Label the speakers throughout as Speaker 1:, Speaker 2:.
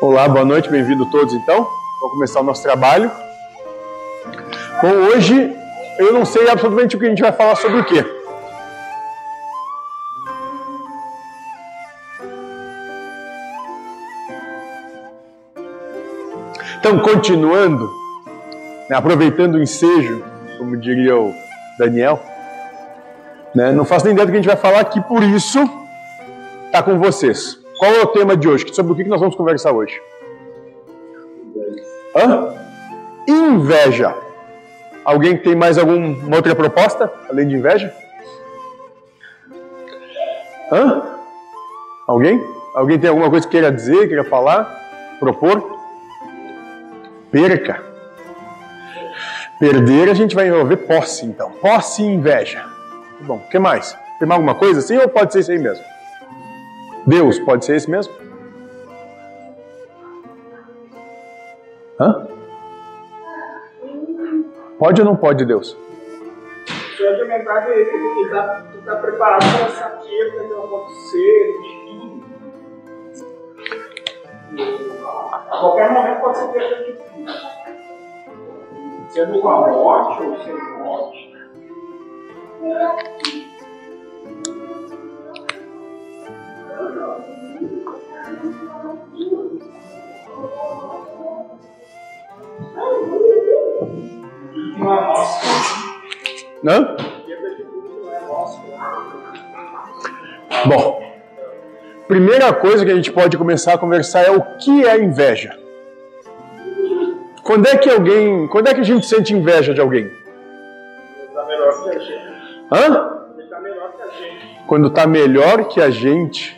Speaker 1: Olá, boa noite, bem-vindo todos então. Vamos começar o nosso trabalho. Bom, hoje eu não sei absolutamente o que a gente vai falar sobre o quê. Então, continuando, né, aproveitando o ensejo, como diria o Daniel, né, não faço nem ideia do que a gente vai falar aqui, por isso está com vocês. Qual é o tema de hoje? Sobre o que nós vamos conversar hoje? Hã? Inveja. Alguém tem mais alguma outra proposta além de inveja? Hã? Alguém? Alguém tem alguma coisa que queira dizer, queira falar, propor? Perca. Perder a gente vai envolver posse, então. Posse e inveja. Bom, o que mais? Tem mais alguma coisa assim ou pode ser isso aí mesmo? Deus, pode ser esse mesmo? Hã? Pode ou não pode, Deus?
Speaker 2: Se alimentar dele, porque está tá preparado para essa queda que vai acontecer, A qualquer momento pode ser perda de tudo. Sendo com a morte ou sem morte.
Speaker 1: Não? Bom, primeira coisa que a gente pode começar a conversar é o que é inveja. Quando é que alguém, quando é que a gente sente inveja de alguém?
Speaker 2: Está melhor que a gente.
Speaker 1: Hã?
Speaker 2: Está melhor que a gente.
Speaker 1: Quando está melhor que a gente.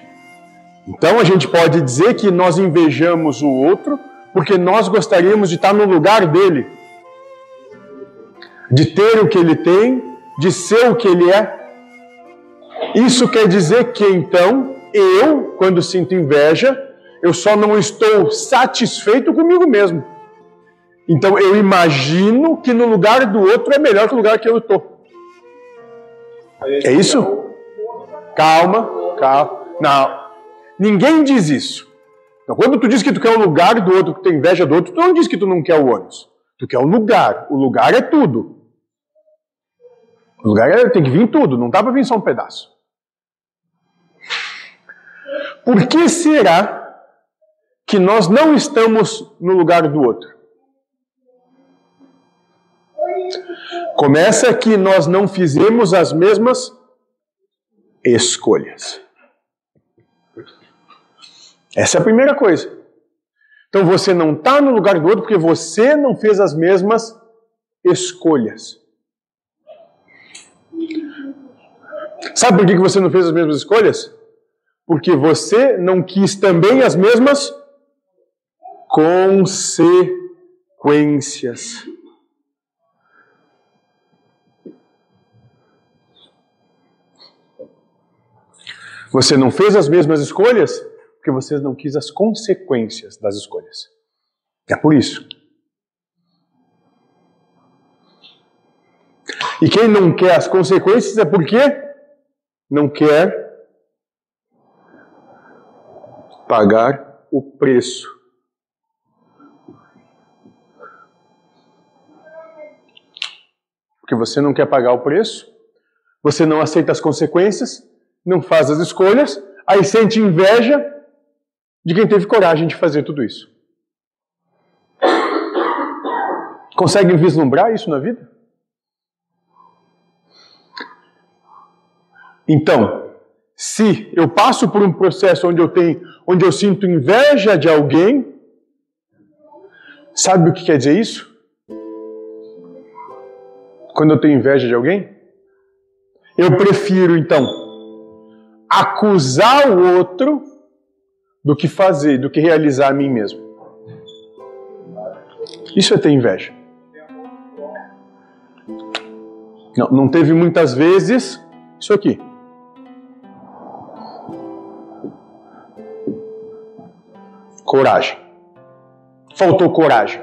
Speaker 1: Então a gente pode dizer que nós invejamos o outro porque nós gostaríamos de estar no lugar dele, de ter o que ele tem, de ser o que ele é. Isso quer dizer que então eu, quando sinto inveja, eu só não estou satisfeito comigo mesmo. Então eu imagino que no lugar do outro é melhor que o lugar que eu estou. É isso? Calma, calma. Não. Ninguém diz isso. Então, quando tu diz que tu quer o lugar do outro, que tem inveja do outro, tu não diz que tu não quer o ônibus. Tu quer o lugar. O lugar é tudo. O lugar é, tem que vir tudo, não dá para vir só um pedaço. Por que será que nós não estamos no lugar do outro? Começa que nós não fizemos as mesmas escolhas. Essa é a primeira coisa. Então você não está no lugar do outro porque você não fez as mesmas escolhas. Sabe por que você não fez as mesmas escolhas? Porque você não quis também as mesmas consequências. Você não fez as mesmas escolhas porque você não quis as consequências das escolhas. É por isso. E quem não quer as consequências é porque não quer pagar o preço. Porque você não quer pagar o preço, você não aceita as consequências, não faz as escolhas, aí sente inveja de quem teve coragem de fazer tudo isso. Consegue vislumbrar isso na vida? Então, se eu passo por um processo onde eu tenho, onde eu sinto inveja de alguém, sabe o que quer dizer isso? Quando eu tenho inveja de alguém, eu prefiro então acusar o outro do que fazer, do que realizar a mim mesmo. Isso é ter inveja. Não, não teve muitas vezes isso aqui. Coragem. Faltou coragem.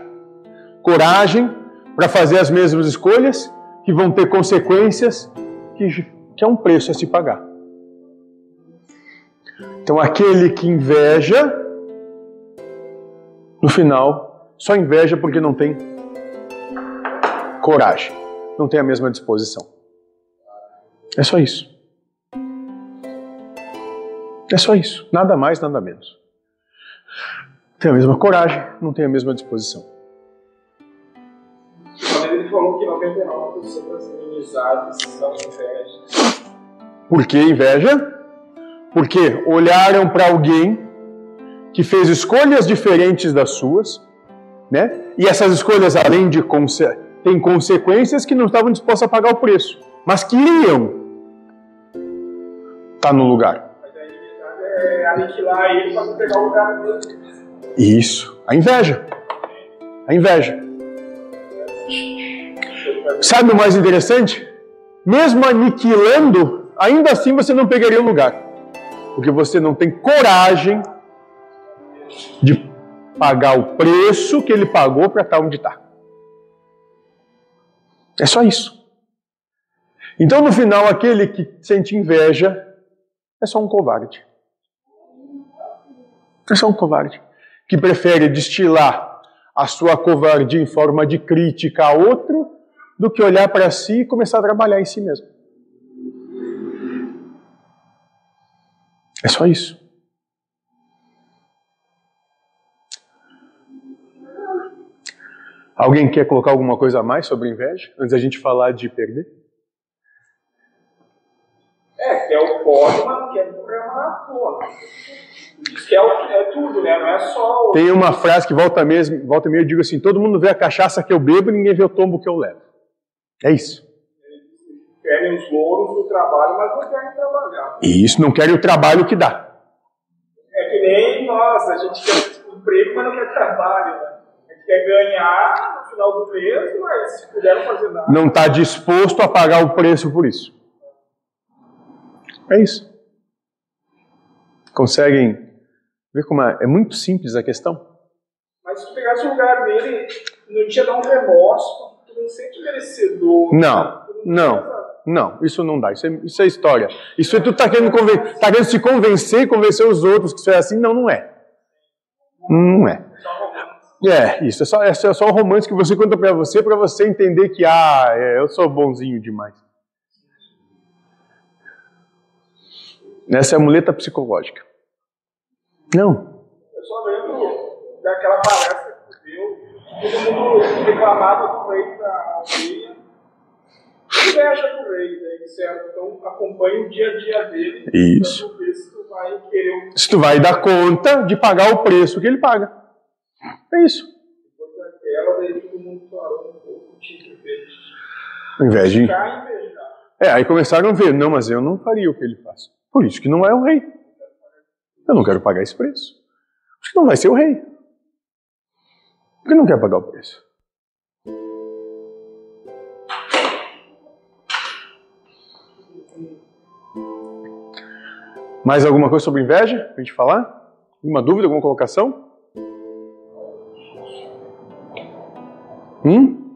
Speaker 1: Coragem para fazer as mesmas escolhas que vão ter consequências que, que é um preço a se pagar. Então, aquele que inveja no final, só inveja porque não tem coragem, não tem a mesma disposição. É só isso. É só isso, nada mais, nada menos. Tem a mesma coragem, não tem a mesma disposição.
Speaker 2: Ele falou que 99% das inimizades são invejas.
Speaker 1: Por que inveja? Porque olharam para alguém que fez escolhas diferentes das suas, né? E essas escolhas, além de conse têm consequências que não estavam dispostos a pagar o preço, mas queriam estar tá no lugar. Isso, a inveja. A inveja. Sabe o mais interessante? Mesmo aniquilando, ainda assim você não pegaria o lugar. Porque você não tem coragem de pagar o preço que ele pagou para estar onde está. É só isso. Então, no final, aquele que sente inveja é só um covarde. É só um covarde que prefere destilar a sua covardia em forma de crítica a outro do que olhar para si e começar a trabalhar em si mesmo. É só isso. Alguém quer colocar alguma coisa a mais sobre inveja antes da gente falar de perder?
Speaker 2: É, que é o quer correr uma maratona. Diz que é, é, tudo, né? Não é só. O...
Speaker 1: Tem uma frase que volta mesmo, volta meio, eu digo assim: todo mundo vê a cachaça que eu bebo e ninguém vê o tombo que eu levo. É isso.
Speaker 2: Querem os louros do trabalho, mas não querem trabalhar.
Speaker 1: Isso, não querem o trabalho que dá.
Speaker 2: É que nem nós, a gente quer emprego, mas não quer trabalho, né? A gente quer ganhar no final do mês, mas se puder fazer nada.
Speaker 1: Não está disposto a pagar o preço por isso. É isso. Conseguem ver como é, é muito simples a questão?
Speaker 2: Mas se tu pegasse o lugar dele, não tinha dar um remorso, tu não sente merecedor.
Speaker 1: Não, não. Não, isso não dá. Isso é, isso é história. Isso é tu tá querendo, tá querendo se convencer e convencer os outros que isso é assim. Não, não é. Não é. É, isso é só, é só um romance que você conta para você, para você entender que, ah, é, eu sou bonzinho demais. Essa é a muleta psicológica. Não.
Speaker 2: Eu só lembro daquela palestra que deu, todo mundo reclamava rei da aldeia, inveja do rei, né, certo? Então acompanha o dia a dia dele.
Speaker 1: Isso.
Speaker 2: Ver se tu vai querer.
Speaker 1: Se tu vai dar conta de pagar o preço que ele paga. É isso.
Speaker 2: Depois daquela, daí todo mundo parou um pouco, tinha que ver.
Speaker 1: Inveja. É, aí começaram a ver, não, mas eu não faria o que ele faz. Por isso que não é o rei. Eu não quero pagar esse preço. Porque não vai ser o rei. Porque não quer pagar o preço. Mais alguma coisa sobre inveja para a gente falar? Alguma dúvida, alguma colocação? Hum?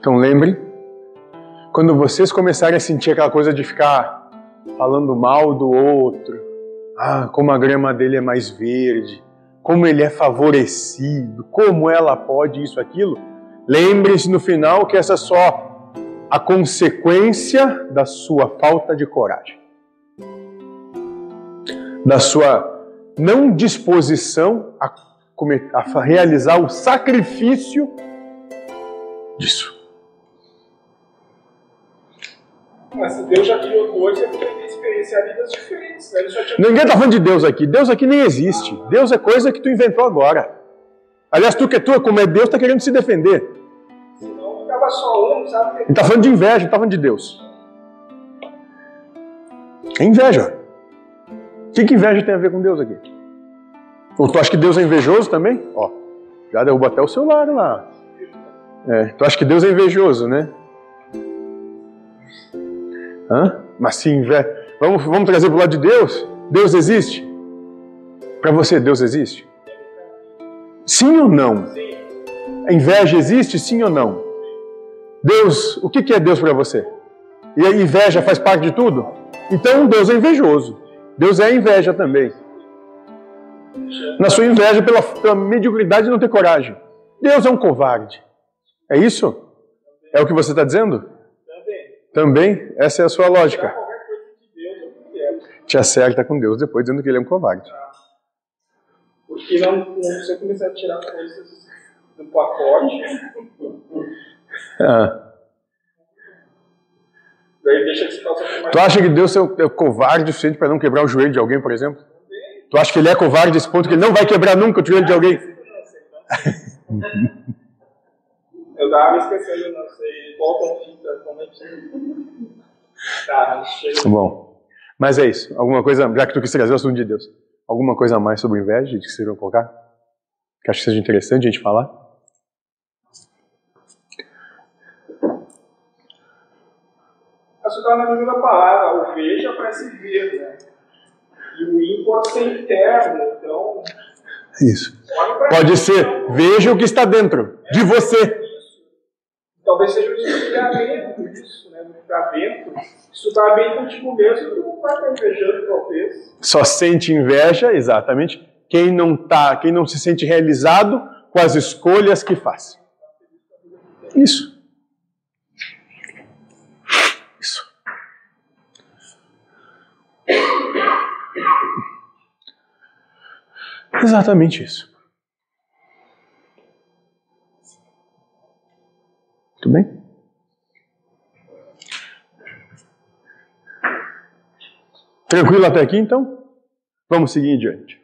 Speaker 1: Então lembre, quando vocês começarem a sentir aquela coisa de ficar falando mal do outro. Ah, como a grama dele é mais verde, como ele é favorecido, como ela pode isso, aquilo. Lembre-se no final que essa só a consequência da sua falta de coragem, da sua não disposição a, a realizar o sacrifício disso.
Speaker 2: Mas se Deus já criou dois, ele tem diferentes. Né?
Speaker 1: Ninguém está falando de Deus aqui. Deus aqui nem existe. Deus é coisa que tu inventou agora. Aliás, tu que é tua, como é Deus, está querendo se defender.
Speaker 2: Ficava só um, sabe?
Speaker 1: Ele está falando de inveja, não está falando de Deus. É inveja. O que, que inveja tem a ver com Deus aqui? Ou tu acha que Deus é invejoso também? Ó, já derrubou até o celular lá. É, tu acha que Deus é invejoso, né? Hã? Mas sim, vamos, vamos trazer para o lado de Deus? Deus existe? Para você, Deus existe? Sim ou não? A inveja existe, sim ou não? Deus, o que é Deus para você? E a inveja faz parte de tudo? Então Deus é invejoso. Deus é inveja também. Na sua inveja pela, pela mediocridade de não ter coragem. Deus é um covarde. É isso? É o que você está dizendo?
Speaker 2: Também.
Speaker 1: Também? Essa é a sua lógica. Te acerta com Deus depois dizendo que ele é um covarde.
Speaker 2: Porque não, não você começar a tirar coisas do pacote,
Speaker 1: Ah.
Speaker 2: daí deixa mais.
Speaker 1: Tu acha que Deus é é covarde o suficiente para não quebrar o joelho de alguém, por exemplo? Tu acha que ele é covarde a esse ponto que ele não vai quebrar nunca o joelho de alguém?
Speaker 2: Eu tava me esquecendo, não sei. Volta a fita, como é que. Tá, chega.
Speaker 1: Bom, mas é isso. Alguma coisa, já que tu quis trazer o assunto de Deus, alguma coisa a mais sobre inveja que vocês vão colocar? Que acho que seja interessante a gente falar?
Speaker 2: A gente tá na mesma palavra, o veja parece ver, né? E o in pode ser interno, então.
Speaker 1: Isso. Pode ser, veja o que está dentro de você.
Speaker 2: Isso. Talvez seja o desligamento disso, né? Ficar dentro. Se tu tá bem contigo mesmo, tu não vai estar invejando, talvez.
Speaker 1: Só sente inveja, exatamente, quem não tá, quem não se sente realizado com as escolhas que faz. Isso. Isso. Exatamente isso. Tudo bem? Tranquilo até aqui, então? Vamos seguir em diante.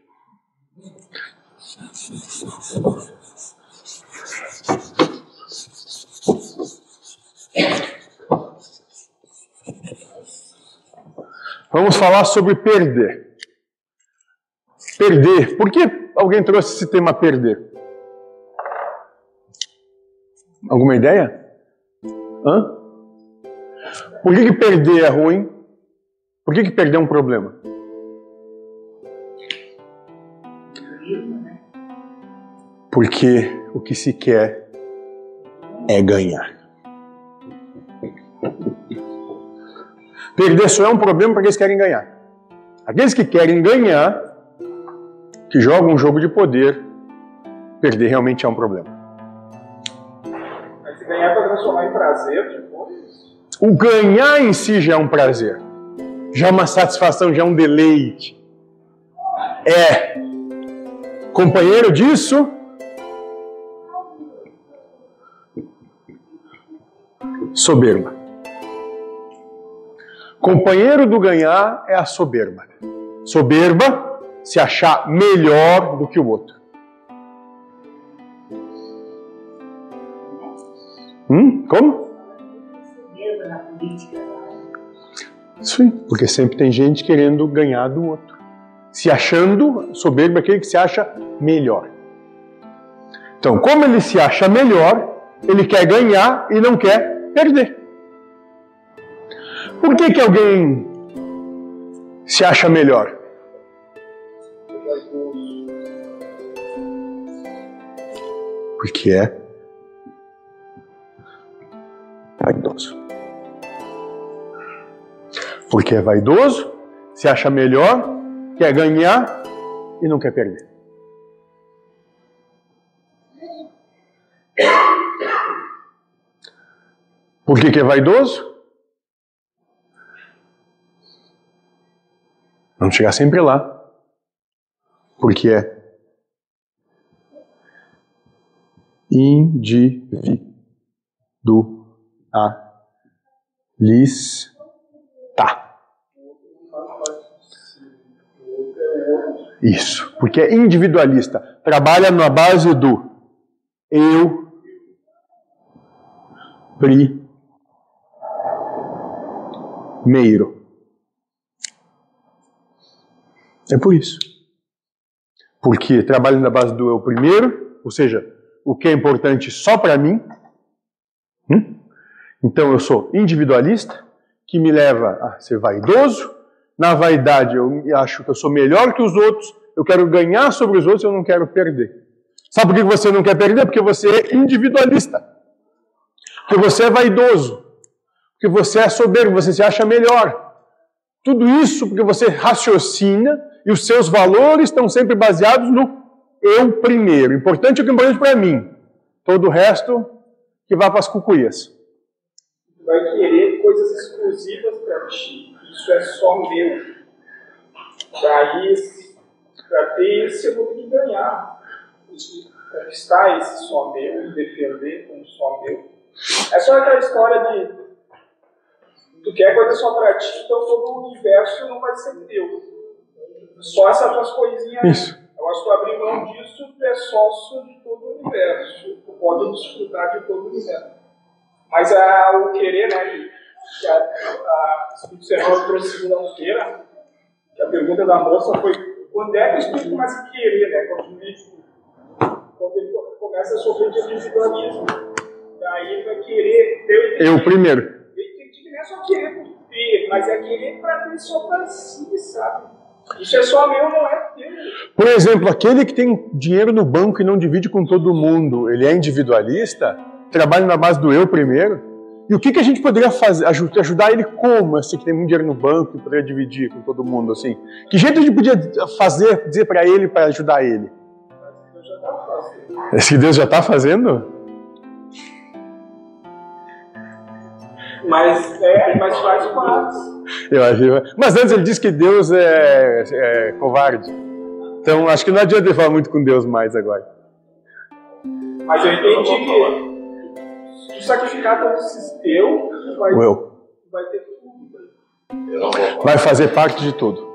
Speaker 1: Vamos falar sobre perder. Perder. Por que alguém trouxe esse tema perder? Alguma ideia? Hã? Por que, que perder é ruim? Por que, que perder é um problema? Porque o que se quer é ganhar. Perder só é um problema para aqueles que querem ganhar. Aqueles que querem ganhar, que jogam um jogo de poder, perder realmente é um problema.
Speaker 2: Mas se ganhar pra transformar em prazer, tipo,
Speaker 1: O ganhar em si já é um prazer, já é uma satisfação, já é um deleite. É companheiro disso. Soberba. Companheiro do ganhar é a soberba. Soberba se achar melhor do que o outro. Hum? Como? Sim, porque sempre tem gente querendo ganhar do outro. Se achando soberbo aquele que se acha melhor. Então, como ele se acha melhor, ele quer ganhar e não quer perder. Por que, que alguém se acha melhor? Porque é vaidoso. Porque é vaidoso, se acha melhor, quer ganhar e não quer perder. Por que, que é vaidoso? Vamos chegar sempre lá. Porque é individualista. Isso, porque é individualista. Trabalha na base do eu primeiro. É por isso. Porque trabalha na base do eu primeiro, ou seja, o que é importante só para mim. Hum? Então eu sou individualista, que me leva a ser vaidoso. Na vaidade eu acho que eu sou melhor que os outros, eu quero ganhar sobre os outros, eu não quero perder. Sabe por que você não quer perder? Porque você é individualista. Porque você é vaidoso. Porque você é soberbo, você se acha melhor. Tudo isso porque você raciocina e os seus valores estão sempre baseados no eu primeiro. Importante é o que é importante para mim. Todo o resto que vá para as cucuias.
Speaker 2: vai querer coisas exclusivas para ti. Isso é só meu. Daí, para ter isso, eu vou ter que ganhar. Conquistar esse só meu defender como só meu. É só aquela história de tu quer coisa só para ti, então todo o universo não vai ser teu. Só essas tuas coisinhas.
Speaker 1: Isso.
Speaker 2: Eu acho que abrir mão disso, tu é sócio de todo o universo. Tu pode desfrutar de todo o universo. Mas a, o querer, né? Que a, a Espírito Santo trouxe segunda-feira, que a pergunta da moça foi quando é que o Espírito começa a querer, né? Quando ele, quando ele começa a sofrer de individualismo. Daí ele vai querer ter
Speaker 1: Eu primeiro.
Speaker 2: Ele tem que não é só querer por ter, mas é querer para ter só para si, sabe? Isso é só meu, não é.
Speaker 1: Por exemplo, aquele que tem dinheiro no banco e não divide com todo mundo, ele é individualista? Trabalha na base do eu primeiro? E o que, que a gente poderia fazer, ajudar ele como, assim, que tem muito dinheiro no banco e poderia dividir com todo mundo, assim? Que jeito a gente podia fazer, dizer para ele, para ajudar ele? Esse que Deus já está fazendo?
Speaker 2: Mas, é, mas faz parte.
Speaker 1: Eu acho, mas antes ele disse que Deus é, é covarde. Então acho que não adianta ele falar muito com Deus mais agora.
Speaker 2: Mas eu entendi que se sacrificar todo esse teu, vai,
Speaker 1: O eu.
Speaker 2: vai ter tudo.
Speaker 1: Vai fazer parte de tudo.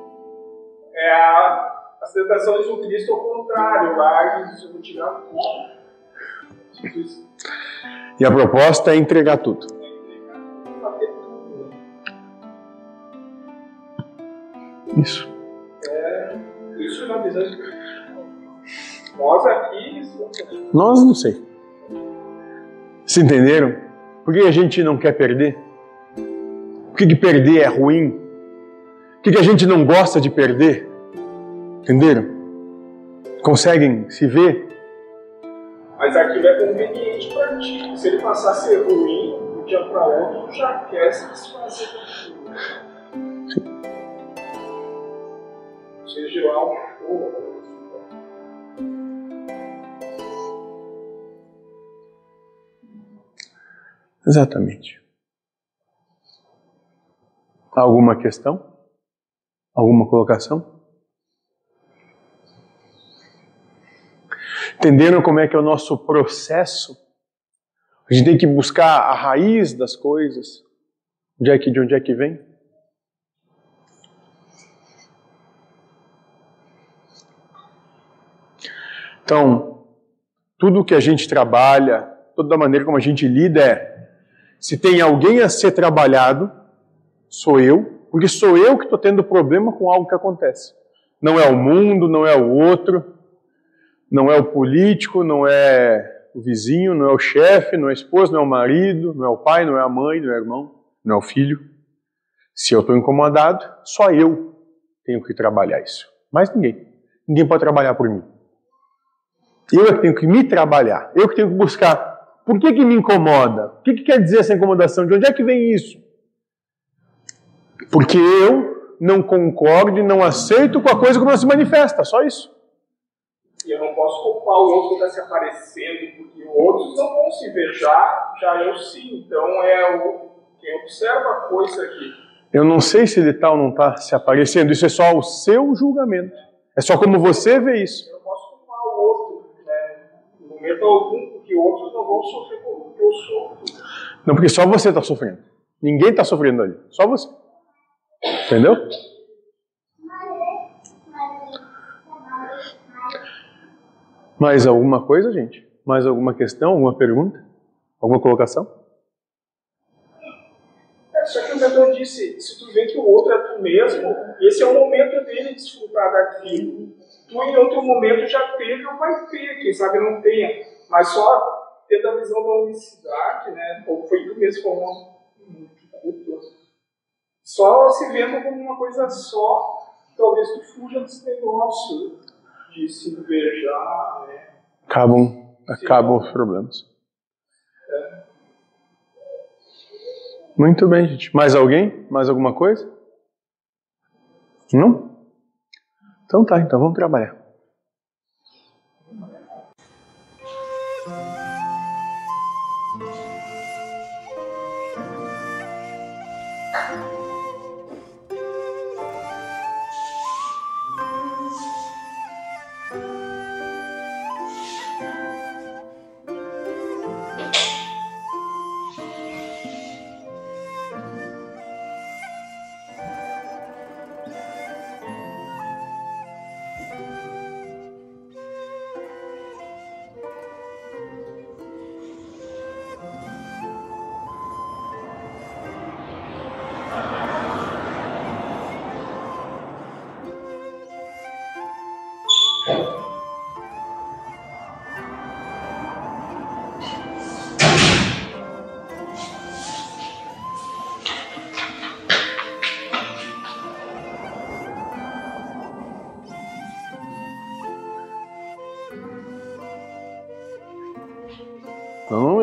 Speaker 2: É a, as tentações do Cristo ao contrário. Eu vou tirar tudo. Jesus
Speaker 1: E a proposta é entregar tudo. Isso.
Speaker 2: Isso na visão de Nós aqui,
Speaker 1: Nós não sei. Se entenderam? Por que a gente não quer perder? Por que, que perder é ruim? Por que, que a gente não gosta de perder? Entenderam? Conseguem se ver?
Speaker 2: Mas aquilo é conveniente para ti. Se ele passar a ser ruim, de um dia para outro, tu já quer se desfazer daquilo. Seja lá um for.
Speaker 1: Exatamente. Alguma questão? Alguma colocação? Entenderam como é que é o nosso processo? A gente tem que buscar a raiz das coisas. É que, de onde é que vem? Então, tudo que a gente trabalha, toda a maneira como a gente lida é: se tem alguém a ser trabalhado, sou eu, porque sou eu que estou tendo problema com algo que acontece. Não é o mundo, não é o outro, não é o político, não é o vizinho, não é o chefe, não é a esposa, não é o marido, não é o pai, não é a mãe, não é o irmão, não é o filho. Se eu estou incomodado, só eu tenho que trabalhar isso. Mais ninguém. Ninguém pode trabalhar por mim. Eu é que tenho que me trabalhar. Eu que tenho que buscar. Por que, que me incomoda? O que, que quer dizer essa incomodação? De onde é que vem isso? Porque eu não concordo e não aceito com a coisa como ela se manifesta. Só isso.
Speaker 2: E eu não posso culpar o outro que está se aparecendo, porque outros não vão se ver, já, já eu sim. Então é o quem observa a coisa aqui.
Speaker 1: Eu não sei se ele está ou não está se aparecendo. Isso é só o seu julgamento. É só como você vê isso.
Speaker 2: Eu não posso culpar o outro, né? No momento algum, porque outros não vão sofrer como eu sofro.
Speaker 1: Não, porque só você está sofrendo. Ninguém está sofrendo ali. Só você. Entendeu? Mais alguma coisa, gente? Mais alguma questão? Alguma pergunta? Alguma colocação?
Speaker 2: É, só que o mentor disse, se tu vê que o outro é tu mesmo, esse é o momento dele desfrutar daquilo. Tu em outro momento já teve ou vai ter, quem sabe não tenha. Mas só tendo a visão da unicidade, né? Ou foi tu mesmo como um culto. Só se vendo como uma coisa só, talvez tu fuja desse negócio de se invejar, né?
Speaker 1: Acabam, acabam os problemas. Muito bem, gente. Mais alguém? Mais alguma coisa? Não? Então tá, então vamos trabalhar.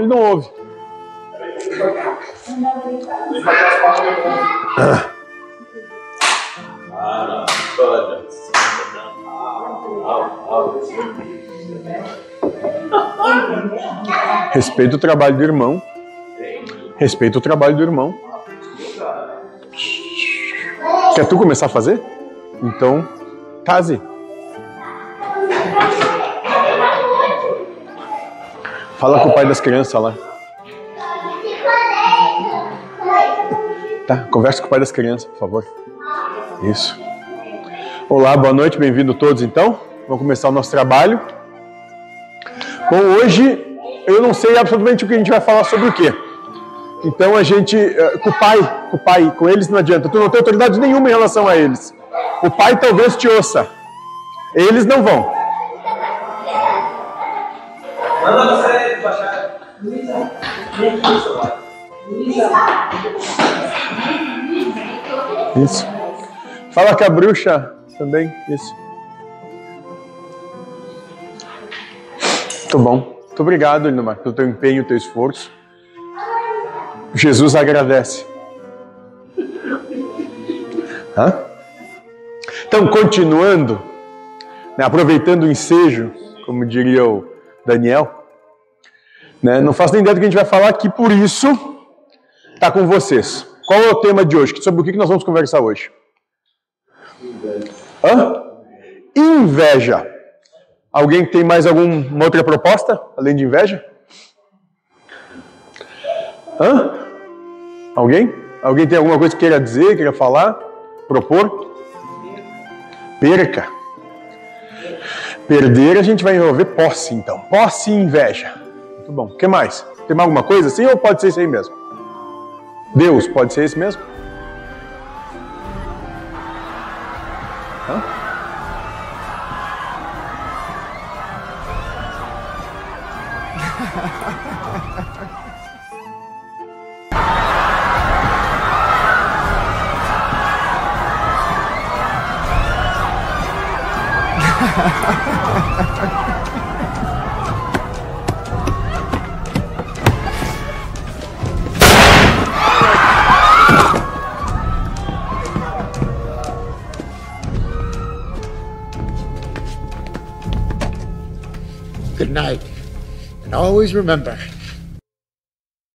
Speaker 1: Ele não ouve. Respeita o trabalho do irmão. Respeita o trabalho do irmão. Quer tu começar a fazer? Então, case. Fala com o pai das crianças lá. Tá, conversa com o pai das crianças, por favor. Isso. Olá, boa noite, bem-vindo todos então. Vamos começar o nosso trabalho. Bom, hoje eu não sei absolutamente o que a gente vai falar sobre o quê. Então a gente, eh, com o pai, com o pai, com eles não adianta. Tu não tem autoridade nenhuma em relação a eles. O pai talvez te ouça. Eles não vão.
Speaker 2: Manda você baixar.
Speaker 1: Isso. Fala com a bruxa também. Isso. Muito bom. Muito obrigado, Lindomar, pelo teu empenho, teu esforço. Jesus agradece. Hã? Então, continuando, né, aproveitando o ensejo, como diria o Daniel, né, não faço nem ideia do que a gente vai falar aqui, por isso está com vocês. Qual é o tema de hoje? Sobre o que nós vamos conversar hoje? Hã? Inveja. Alguém tem mais alguma outra proposta, além de inveja? Hã? Alguém? Alguém tem alguma coisa que queira dizer, queira falar, propor? Perca. Perder a gente vai envolver posse, então. Posse e inveja. Muito bom. O que mais? Tem mais alguma coisa assim ou pode ser isso aí mesmo? Deus, pode ser esse mesmo? Hã?
Speaker 3: night. And always remember